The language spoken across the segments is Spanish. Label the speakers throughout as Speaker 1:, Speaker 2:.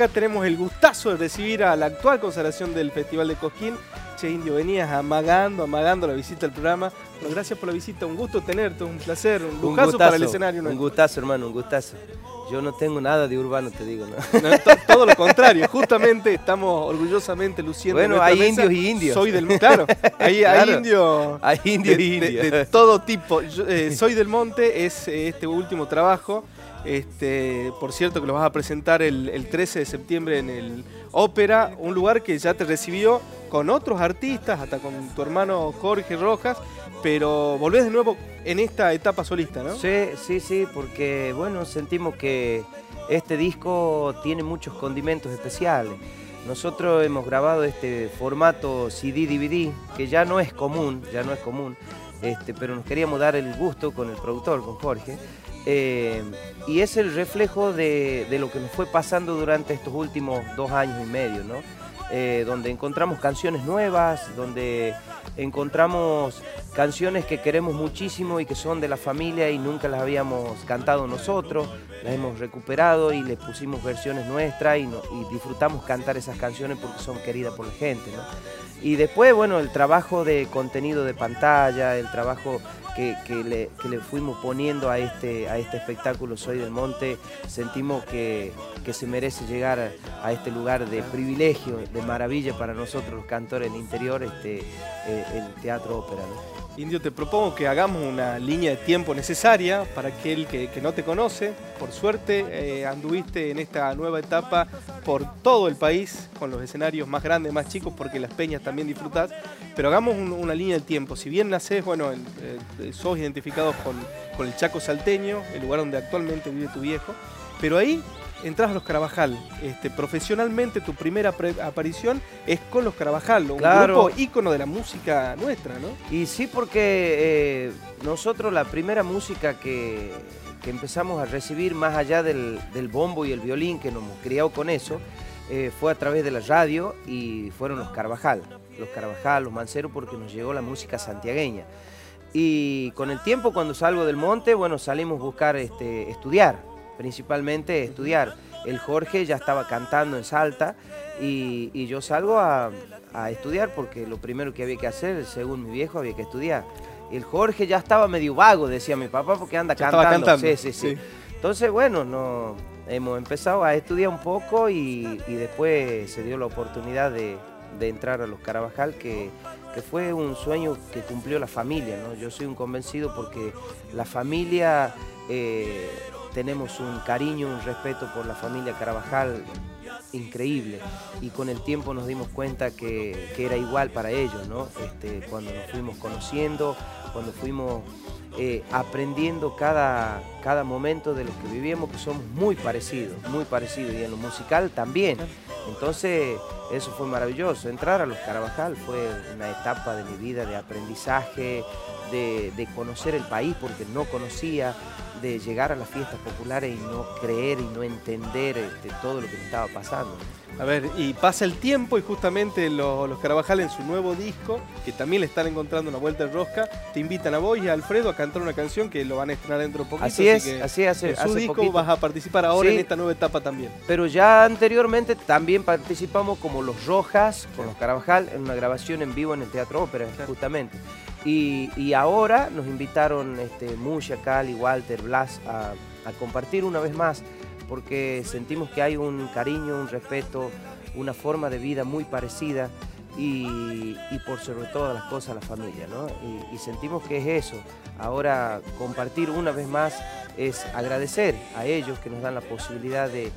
Speaker 1: acá tenemos el gustazo de recibir a la actual consagración del Festival de Cosquín. Che, Indio, venías amagando, amagando la visita al programa. Bueno, gracias por la visita, un gusto tenerte, un placer, un lujazo para el escenario.
Speaker 2: Un gustazo, hermano, un gustazo. Yo no tengo nada de urbano, te digo,
Speaker 1: ¿no? todo lo contrario, justamente estamos orgullosamente luciendo.
Speaker 2: Bueno, hay indios y indios.
Speaker 1: Soy del claro, hay, hay indios.
Speaker 2: Hay indios y indios.
Speaker 1: De, todo tipo. Eh, soy del Monte es eh, este último trabajo. Este, por cierto, que lo vas a presentar el, 13 de septiembre en el Ópera, un lugar que ya te recibió con otros artistas, hasta con tu hermano Jorge Rojas, pero volvés de nuevo en esta etapa solista, ¿no?
Speaker 2: Sí, sí, sí, porque bueno, sentimos que este disco tiene muchos condimentos especiales. Nosotros hemos grabado este formato CD-DVD, que ya no es común, ya no es común, este, pero nos queríamos dar el gusto con el productor, con Jorge, eh, y es el reflejo de, lo que nos fue pasando durante estos últimos dos años y medio, ¿no? Eh, donde encontramos canciones nuevas, donde encontramos canciones que queremos muchísimo y que son de la familia y nunca las habíamos cantado nosotros, las hemos recuperado y les pusimos versiones nuestras y, y disfrutamos cantar esas canciones porque son queridas por la gente. ¿no? Y después, bueno, el trabajo de contenido de pantalla, el trabajo que, le, fuimos poniendo a este, a este espectáculo Soy del Monte, sentimos que, se merece llegar a, este lugar de privilegio, de maravilla para nosotros los cantores del interior, este, eh, el Teatro Ópera.
Speaker 1: Indio, te propongo que hagamos una línea de tiempo necesaria para aquel que, no te conoce. Por suerte, eh, anduviste en esta nueva etapa por todo el país, con los escenarios más grandes, más chicos, porque las peñas también disfrutás. Pero hagamos una línea de tiempo. Si bien nacés, bueno, eh, sos identificados con, con el Chaco Salteño, el lugar donde actualmente vive tu viejo, pero ahí entras a los Carabajal. Este, profesionalmente tu primera aparición es con los Carabajal, un grupo ícono de la música nuestra, ¿no?
Speaker 2: Y sí, porque eh, nosotros la primera música que, empezamos a recibir más allá del, bombo y el violín, que nos hemos criado con eso, eh, fue a través de la radio y fueron los Carvajal, los Carvajal, los Manceros, porque nos llegó la música santiagueña. Y con el tiempo, cuando salgo del monte, bueno, salimos a buscar este, estudiar principalmente estudiar. El Jorge ya estaba cantando en Salta y, yo salgo a, estudiar porque lo primero que había que hacer, según mi viejo, había que estudiar. El Jorge ya estaba medio vago, decía mi papá, porque anda cantando. Sí, sí, sí, Entonces, bueno, no, hemos empezado a estudiar un poco y, después se dio la oportunidad de, entrar a los Carabajal, que, fue un sueño que cumplió la familia. ¿no? Yo soy un convencido porque la familia eh, tenemos un cariño, un respeto por la familia Carabajal increíble y con el tiempo nos dimos cuenta que, era igual para ellos, ¿no? Este, cuando nos fuimos conociendo, cuando fuimos eh, aprendiendo cada, cada momento de los que vivíamos, que somos muy parecidos, muy parecidos, y en lo musical también. Entonces, eso fue maravilloso. Entrar a los Carabajal fue una etapa de mi vida de aprendizaje, de, de conocer el país porque no conocía, de llegar a las fiestas populares y no creer y no entender este, todo lo que me estaba pasando.
Speaker 1: A ver, y pasa el tiempo y justamente los, Carabajal en su nuevo disco, que también le están encontrando una vuelta de rosca, te invitan a vos y a Alfredo a cantar una canción que lo van a estrenar dentro de poquito.
Speaker 2: Así es, así, es. En
Speaker 1: su disco vas a participar ahora en esta nueva etapa también.
Speaker 2: Pero ya anteriormente también participamos como Los Rojas, con los Carabajal, en una grabación en vivo en el Teatro Ópera, justamente. Y, ahora nos invitaron este, Musha, Cali, Walter, Blas a, compartir una vez más, porque sentimos que hay un cariño, un respeto, una forma de vida muy parecida y, por sobre todas las cosas la familia, ¿no? Y, y sentimos que es eso, ahora compartir una vez más es agradecer a ellos que nos dan la posibilidad de,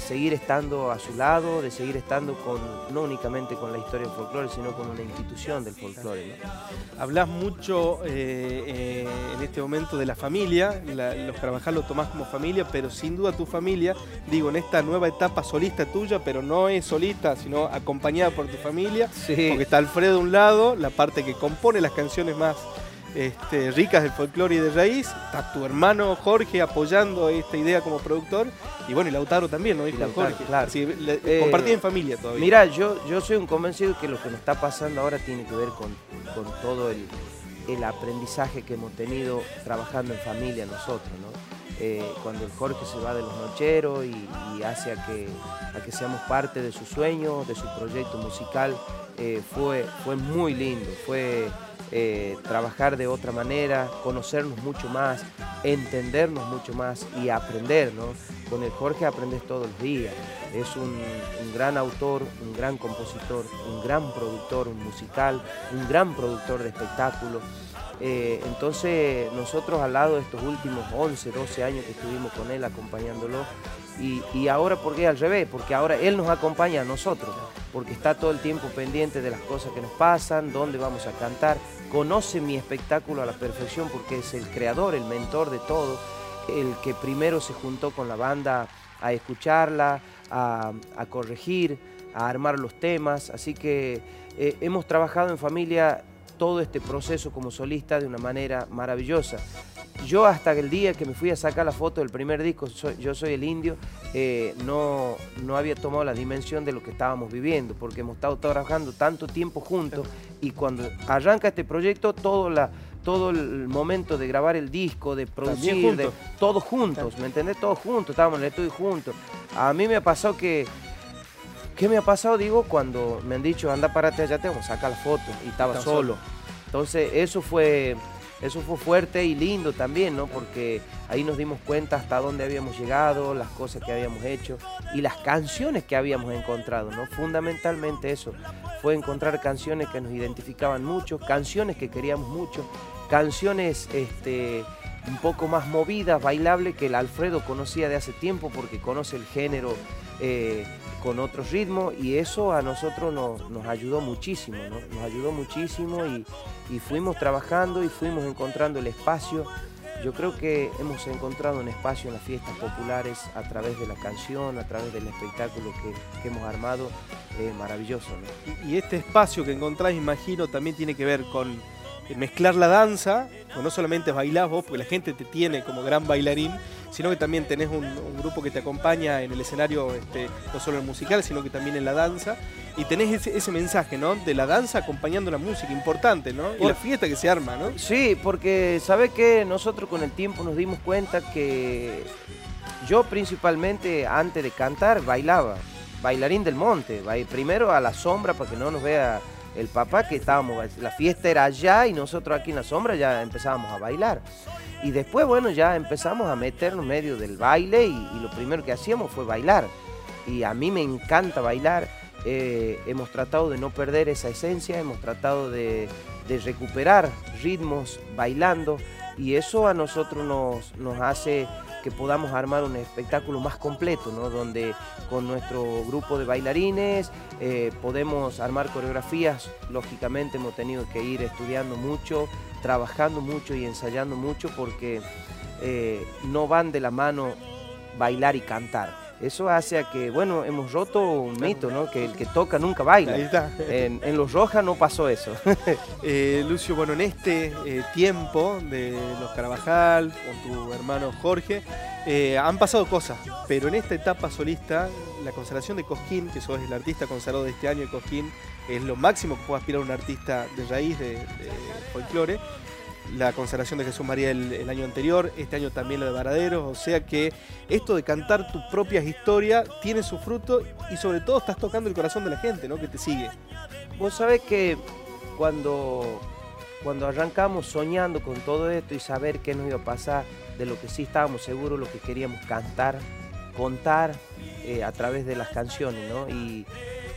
Speaker 2: seguir estando a su lado, de seguir estando con, no únicamente con la historia del folclore, sino con una institución del folclore.
Speaker 1: Hablas mucho eh, eh, en este momento de la familia, los Carvajal lo tomás como familia, pero sin duda tu familia, digo, en esta nueva etapa solista tuya, pero no es solista, sino acompañada por tu familia, porque está Alfredo de un lado, la parte que compone las canciones más este, ricas del folclore y de raíz. Está tu hermano Jorge apoyando esta idea como productor. Y bueno, y Lautaro también, ¿no? Jorge.
Speaker 2: Claro.
Speaker 1: Eh, compartí en familia todavía.
Speaker 2: Mira, yo, yo soy un convencido que lo que nos está pasando ahora tiene que ver con, todo el, aprendizaje que hemos tenido trabajando en familia nosotros, ¿no? eh, cuando el Jorge se va de los nocheros y, hace a que, a que seamos parte de su sueño, de su proyecto musical, eh, fue, fue muy lindo, fue eh, trabajar de otra manera, conocernos mucho más, entendernos mucho más y aprender. Con el Jorge aprendes todos los días. Es un, gran autor, un gran compositor, un gran productor musical, un gran productor de espectáculos. Eh, entonces nosotros al lado de estos últimos 11, 12 años que estuvimos con él acompañándolo, y, ahora ¿por qué al revés? Porque ahora él nos acompaña a nosotros, porque está todo el tiempo pendiente de las cosas que nos pasan, dónde vamos a cantar, conoce mi espectáculo a la perfección porque es el creador, el mentor de todo, el que primero se juntó con la banda a escucharla, a, corregir, a armar los temas, así que eh, hemos trabajado en familia todo este proceso como solista de una manera maravillosa. Yo hasta el día que me fui a sacar la foto del primer disco, Yo Soy el Indio, eh, no, no había tomado la dimensión de lo que estábamos viviendo, porque hemos estado trabajando tanto tiempo juntos y cuando arranca este proyecto, todo, la, todo el momento de grabar el disco, de producir, de, todos juntos, ¿me entendés? Todos juntos, estábamos en el estudio juntos. A mí me pasado que ¿Qué me ha pasado? Digo, cuando me han dicho, anda, párate allá, te vamos a sacar la foto. Y estaba solo. Entonces, eso fue, eso fue fuerte y lindo también, ¿no? Porque ahí nos dimos cuenta hasta dónde habíamos llegado, las cosas que habíamos hecho y las canciones que habíamos encontrado, ¿no? Fundamentalmente eso, fue encontrar canciones que nos identificaban mucho, canciones que queríamos mucho, canciones este, un poco más movidas, bailables, que el Alfredo conocía de hace tiempo porque conoce el género eh, con otro ritmo y eso a nosotros nos, ayudó muchísimo, nos ayudó muchísimo y, fuimos trabajando y fuimos encontrando el espacio. Yo creo que hemos encontrado un espacio en las fiestas populares a través de la canción, a través del espectáculo que, hemos armado, eh, maravilloso.
Speaker 1: Y este espacio que encontrás, imagino, también tiene que ver con mezclar la danza, pues no solamente bailás vos, porque la gente te tiene como gran bailarín, sino que también tenés un, grupo que te acompaña en el escenario, este, no solo en el musical, sino que también en la danza. Y tenés ese, mensaje, ¿no? De la danza acompañando la música, importante, ¿no? Y la fiesta que se arma, ¿no?
Speaker 2: Sí, porque ¿sabes qué? Nosotros con el tiempo nos dimos cuenta que yo principalmente antes de cantar bailaba, bailarín del monte, primero a la sombra para que no nos vea el papá que estábamos, la fiesta era allá y nosotros aquí en la sombra ya empezábamos a bailar. Y después, bueno, ya empezamos a meternos medio del baile y, lo primero que hacíamos fue bailar. Y a mí me encanta bailar. Eh, hemos tratado de no perder esa esencia, hemos tratado de, recuperar ritmos bailando y eso a nosotros nos, nos hace que podamos armar un espectáculo más completo, ¿no? donde con nuestro grupo de bailarines eh, podemos armar coreografías. Lógicamente hemos tenido que ir estudiando mucho, trabajando mucho y ensayando mucho porque eh, no van de la mano bailar y cantar eso hace a que, bueno, hemos roto un mito, ¿no? Que el que toca nunca baila. Ahí está. En, Los Rojas no pasó eso.
Speaker 1: Eh, Lucio, bueno, en este eh, tiempo de los Carabajal, con tu hermano Jorge, eh, han pasado cosas, pero en esta etapa solista, la consagración de Cosquín, que sos el artista consagrado de este año de Cosquín, es lo máximo que puede aspirar un artista de raíz de, de folclore la consagración de Jesús María el, año anterior, este año también lo de Varaderos, o sea que esto de cantar tus propias historias tiene su fruto y sobre todo estás tocando el corazón de la gente, ¿no? Que te sigue.
Speaker 2: Vos sabés que cuando, cuando arrancamos soñando con todo esto y saber qué nos iba a pasar, de lo que sí estábamos seguros, lo que queríamos cantar, contar eh, a través de las canciones, ¿no? Y,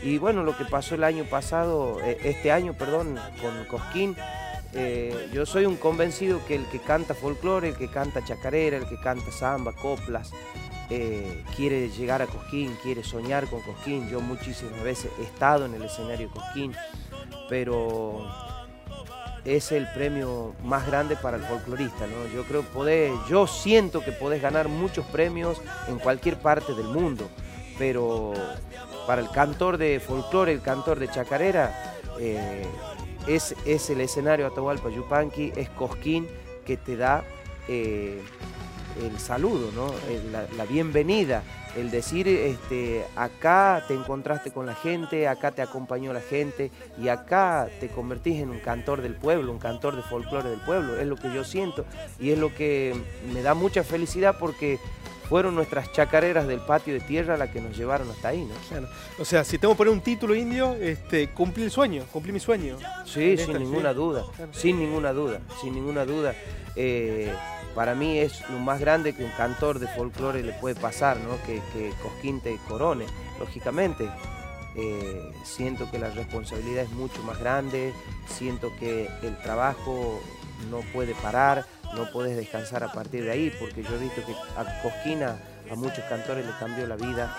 Speaker 2: y, bueno, lo que pasó el año pasado, eh, este año, perdón, con Cosquín, eh, yo soy un convencido que el que canta folclore, el que canta chacarera, el que canta samba, coplas, eh, quiere llegar a Cosquín, quiere soñar con Cosquín. Yo muchísimas veces he estado en el escenario de Cosquín, pero es el premio más grande para el folclorista. Yo creo poder, yo siento que podés ganar muchos premios en cualquier parte del mundo, pero para el cantor de folclore, el cantor de chacarera, eh, es, el escenario Atahualpa Yupanqui, es Cosquín que te da eh, el saludo, ¿no? La, bienvenida el decir, este, acá te encontraste con la gente, acá te acompañó la gente y acá te convertís en un cantor del pueblo, un cantor de folclore del pueblo, es lo que yo siento y es lo que me da mucha felicidad porque fueron nuestras chacareras del patio de tierra las que nos llevaron hasta ahí, ¿no?
Speaker 1: O sea, si tengo que poner un título indio, este, cumplí el sueño, cumplí mi sueño.
Speaker 2: Sí, sin ninguna duda, sin ninguna duda, sin ninguna duda. Para mí es lo más grande que un cantor de folclore le puede pasar, ¿no? Que, que Cosquín te corone, lógicamente. Eh, siento que la responsabilidad es mucho más grande, siento que el trabajo no puede parar, no puedes descansar a partir de ahí, porque yo he visto que a Cosquina a muchos cantores le cambió la vida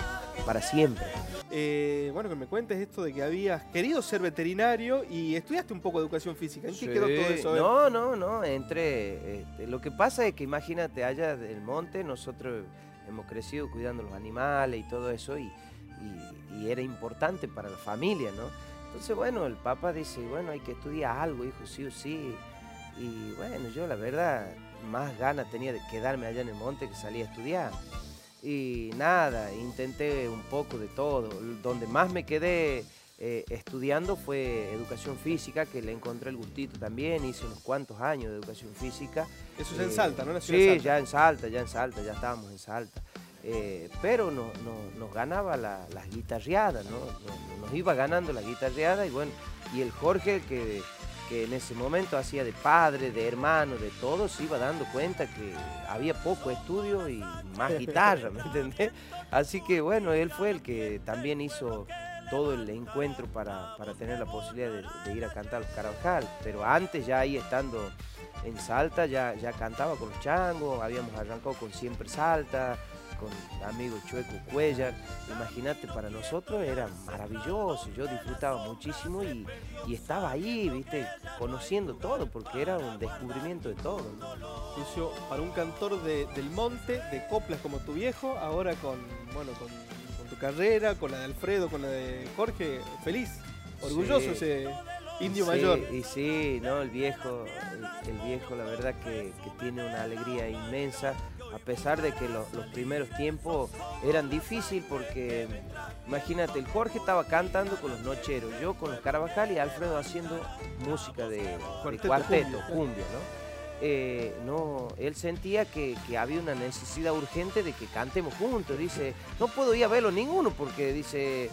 Speaker 2: para siempre.
Speaker 1: Eh, bueno, que me cuentes esto de que habías querido ser veterinario y estudiaste un poco de educación física. ¿En qué quedó todo eso?
Speaker 2: No, no, no, entre... Este, lo que pasa es que imagínate, allá del monte, nosotros hemos crecido cuidando los animales y todo eso y, y era importante para la familia, ¿no? Entonces, bueno, el Papa dice, bueno, hay que estudiar algo, hijo, sí o sí. Y bueno, yo la verdad más ganas tenía de quedarme allá en el monte que salir a estudiar. Y nada, intenté un poco de todo. Donde más me quedé eh, estudiando fue educación física, que le encontré el gustito también, hice unos cuantos años de educación física.
Speaker 1: Eso es en Salta, ¿no?
Speaker 2: sí, ya en Salta, ya en Salta, ya estábamos en Salta. Eh, pero no, nos ganaba las guitarreadas, ¿no? Nos, nos, iba ganando la guitarreada y bueno, y el Jorge que que en ese momento hacía de padre, de hermano, de todo, se iba dando cuenta que había poco estudio y más guitarra, ¿me entendés? Así que bueno, él fue el que también hizo todo el encuentro para, tener la posibilidad de, ir a cantar los. Pero antes, ya ahí estando en Salta, ya, ya cantaba con los changos, habíamos arrancado con Siempre Salta, con amigo Chueco Cuellar. Imagínate, para nosotros era maravilloso, yo disfrutaba muchísimo y, estaba ahí, viste, conociendo todo, porque era un descubrimiento de todo.
Speaker 1: Lucio, para un cantor del monte, de coplas como tu viejo, ahora con, bueno, con, tu carrera, con la de Alfredo, con la de Jorge, feliz, orgulloso ese indio mayor.
Speaker 2: Y sí, no, el viejo, el, viejo la verdad que, que tiene una alegría inmensa a pesar de que los primeros tiempos eran difíciles porque imagínate, el Jorge estaba cantando con los nocheros, yo con los Carabajal y Alfredo haciendo música de, cuarteto, cumbia, ¿no? Eh, no, él sentía que, había una necesidad urgente de que cantemos juntos. Dice, no puedo ir a verlo ninguno porque dice, eh,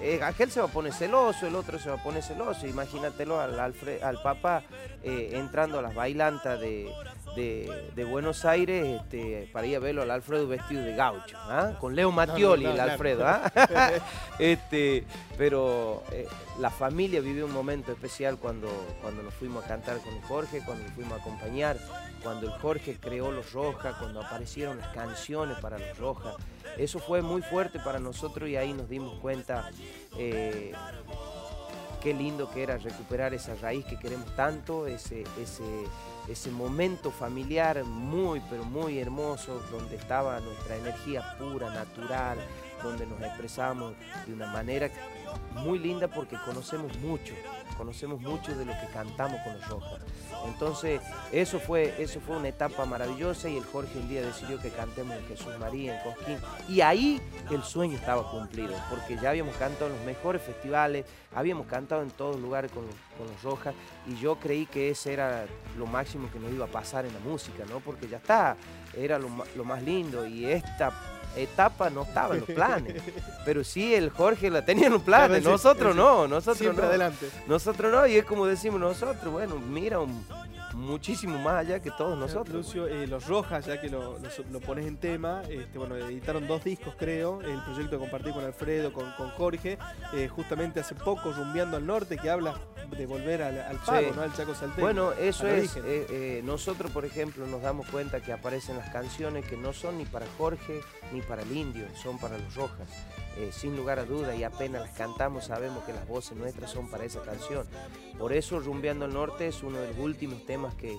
Speaker 2: eh, aquel se va a poner celoso, el otro se va a poner celoso. Imagínatelo al, al papá entrando a las bailantas de, de, Buenos Aires este, para ir a verlo al Alfredo vestido de gaucho, ¿ah? con Leo Mattioli, el Alfredo. ¿ah? este, pero eh, la familia vivió un momento especial cuando, cuando nos fuimos a cantar con Jorge, cuando nos fuimos a acompañar, cuando el Jorge creó Los Rojas, cuando aparecieron las canciones para Los Rojas. Eso fue muy fuerte para nosotros y ahí nos dimos cuenta eh, qué lindo que era recuperar esa raíz que queremos tanto, ese, ese ese momento familiar muy, pero muy hermoso, donde estaba nuestra energía pura, natural, donde nos expresamos de una manera muy linda porque conocemos mucho, conocemos mucho de lo que cantamos con los Rojas. Entonces, eso fue, eso fue una etapa maravillosa y el Jorge un día decidió que cantemos en Jesús María, en Cosquín. Y ahí el sueño estaba cumplido, porque ya habíamos cantado en los mejores festivales, habíamos cantado en todos lugares con, los Rojas y yo creí que ese era lo máximo que nos iba a pasar en la música, ¿no? Porque ya está, era lo, lo más lindo y esta etapa no estaba en los planes. Pero sí, el Jorge la tenía en los planes, nosotros no, nosotros
Speaker 1: Siempre
Speaker 2: no.
Speaker 1: adelante.
Speaker 2: Nosotros no, y es como decimos nosotros, bueno, mira, un, muchísimo más allá que todos nosotros.
Speaker 1: Lucio, eh, Los Rojas, ya que lo, pones en tema, este, bueno, editaron dos discos creo, el proyecto de compartir con Alfredo, con, Jorge, eh, justamente hace poco, Rumbeando al Norte, que habla de volver al, al pago, ¿no? al Chaco Salteño.
Speaker 2: Bueno, eso es, eh, nosotros por ejemplo nos damos cuenta que aparecen las canciones que no son ni para Jorge ni para el Indio, son para Los Rojas. Eh, sin lugar a duda, y apenas las cantamos sabemos que las voces nuestras son para esa canción. Por eso Rumbeando al Norte es uno de los últimos temas que,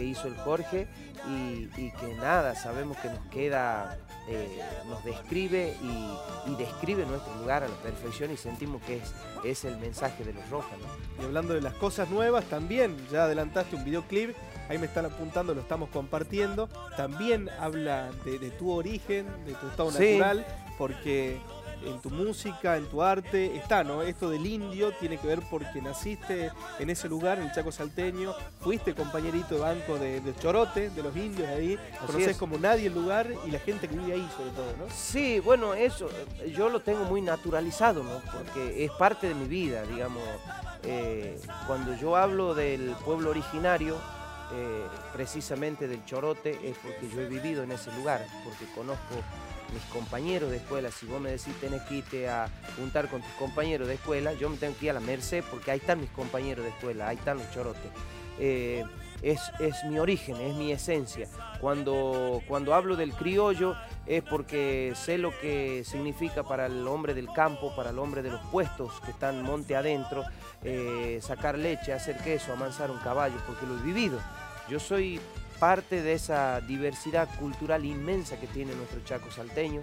Speaker 2: hizo el Jorge y, que nada, sabemos que nos queda, eh, nos describe y, describe nuestro lugar a la perfección y sentimos que es, es el mensaje de los Rojas.
Speaker 1: Y hablando de las cosas nuevas, también ya adelantaste un videoclip ahí me están apuntando, lo estamos compartiendo. También habla de, tu origen, de tu estado natural, porque en tu música, en tu arte, está, ¿no? Esto del indio tiene que ver porque naciste en ese lugar, en el Chaco Salteño, fuiste compañerito de banco de, Chorote, de los indios ahí, conoces como nadie el lugar y la gente que vive ahí sobre todo, ¿no?
Speaker 2: Sí, bueno, eso yo lo tengo muy naturalizado, ¿no? Porque es parte de mi vida, digamos. Eh, cuando yo hablo del pueblo originario, eh, precisamente del Chorote, es porque yo he vivido en ese lugar, porque conozco mis compañeros de escuela, si vos me decís tenés que irte a juntar con tus compañeros de escuela, yo me tengo que ir a la Merced porque ahí están mis compañeros de escuela, ahí están los chorotes. Eh, es, mi origen, es mi esencia. Cuando, cuando hablo del criollo es porque sé lo que significa para el hombre del campo, para el hombre de los puestos que están monte adentro, eh, sacar leche, hacer queso, amansar un caballo, porque lo he vivido. Yo soy parte de esa diversidad cultural inmensa que tiene nuestro Chaco salteño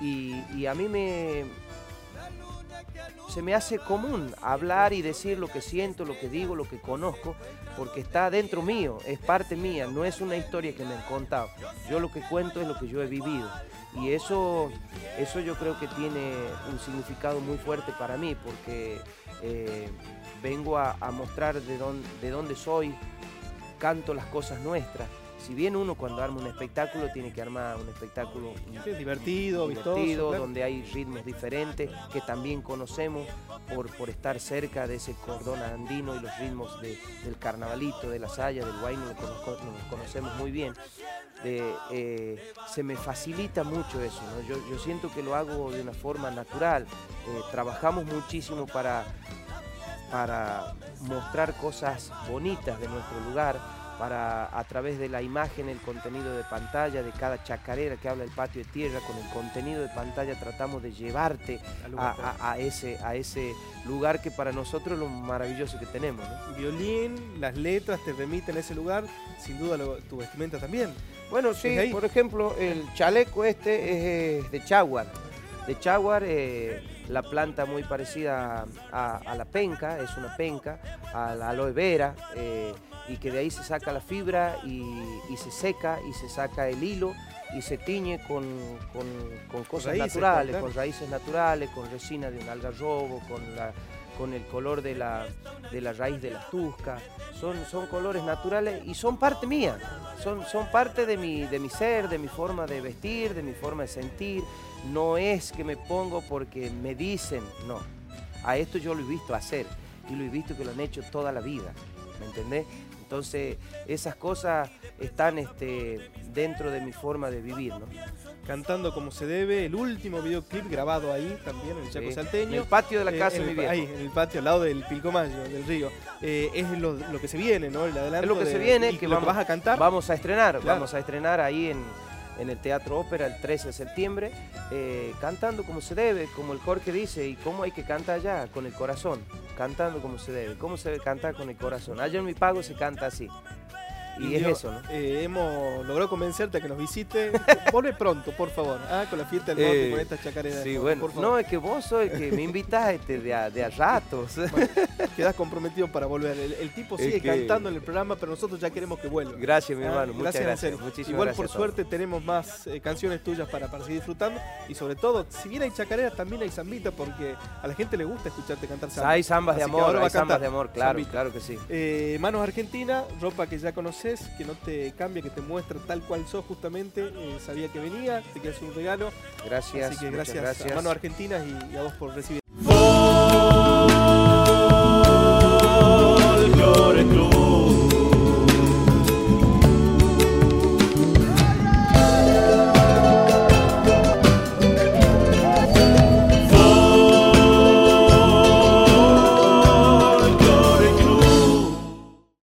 Speaker 2: y, a mí me, se me hace común hablar y decir lo que siento, lo que digo, lo que conozco, porque está dentro mío, es parte mía, no es una historia que me han contado. Yo lo que cuento es lo que yo he vivido. Y eso, eso yo creo que tiene un significado muy fuerte para mí, porque eh, vengo a, mostrar de de dónde soy, canto las cosas nuestras. Si bien uno cuando arma un espectáculo tiene que armar un espectáculo
Speaker 1: divertido,
Speaker 2: divertido donde hay ritmos diferentes que también conocemos por, por estar cerca de ese cordón andino y los ritmos del carnavalito, de la saya, del guayno, nos conocemos muy bien. Eh, se me facilita mucho eso, yo, siento que lo hago de una forma natural. Eh, trabajamos muchísimo para para mostrar cosas bonitas de nuestro lugar, para a través de la imagen, el contenido de pantalla de cada chacarera que habla el patio de tierra, con el contenido de pantalla tratamos de llevarte a, ese, a ese lugar que para nosotros es lo maravilloso que tenemos.
Speaker 1: Violín, las letras te remiten a ese lugar, sin duda tu vestimenta también.
Speaker 2: Bueno, sí, por ejemplo, el chaleco este es de Chaguar. De Chaguar, eh, la planta muy parecida a, la penca, es una penca, a la aloe vera, eh, y que de ahí se saca la fibra y, se seca y se saca el hilo y se tiñe con, cosas naturales, con raíces naturales, con resina de un algarrobo, con, la, con el color de la, de la raíz de la tusca. Son, son colores naturales y son parte mía, son, son parte de mi, de mi ser, de mi forma de vestir, de mi forma de sentir. No es que me pongo porque me dicen, no. A esto yo lo he visto hacer y lo he visto que lo han hecho toda la vida, ¿me entendés? Entonces, esas cosas están este, dentro de mi forma de vivir, ¿no?
Speaker 1: Cantando como se debe, el último videoclip grabado ahí también, en el Chaco Salteño. En
Speaker 2: el patio de la eh, casa de mi viejo.
Speaker 1: Ahí, en el patio, al lado del Pilcomayo, del río. Eh, es lo, que se viene, ¿no?
Speaker 2: El adelanto es lo que se viene, que, vamos,
Speaker 1: vas a cantar.
Speaker 2: Vamos a estrenar, vamos a estrenar ahí en, en el Teatro Ópera el 13 de septiembre, eh, cantando como se debe, como el Jorge dice, y cómo hay que cantar allá, con el corazón, cantando como se debe, cómo se debe cantar con el corazón. Allá en mi pago se canta así. Y, es eso, ¿no?
Speaker 1: Eh, hemos logrado convencerte a que nos visite. Vuelve pronto, por favor, ah, con la fiesta del norte, eh, con estas chacareras.
Speaker 2: Sí, bueno, no, es que vos sois el que me invitas este, de, a, de a ratos.
Speaker 1: quedas comprometido para volver. El, tipo sigue cantando en el programa, pero nosotros ya queremos que vuelva.
Speaker 2: Gracias, mi ah, hermano. Muchas gracias.
Speaker 1: Igual, por suerte, tenemos más eh, canciones tuyas para, para seguir disfrutando. Y sobre todo, si bien hay chacareras, también hay zambita, porque a la gente le gusta escucharte cantar
Speaker 2: zambas. Hay zambas de amor, hay zambas de amor, claro, claro que sí.
Speaker 1: Manos Argentina, ropa que ya que no te cambia, que te muestra tal cual sos justamente. Eh, sabía que venía, te quieres un regalo.
Speaker 2: Gracias.
Speaker 1: Así que gracias, a Manos Argentinas y, y a vos por recibir.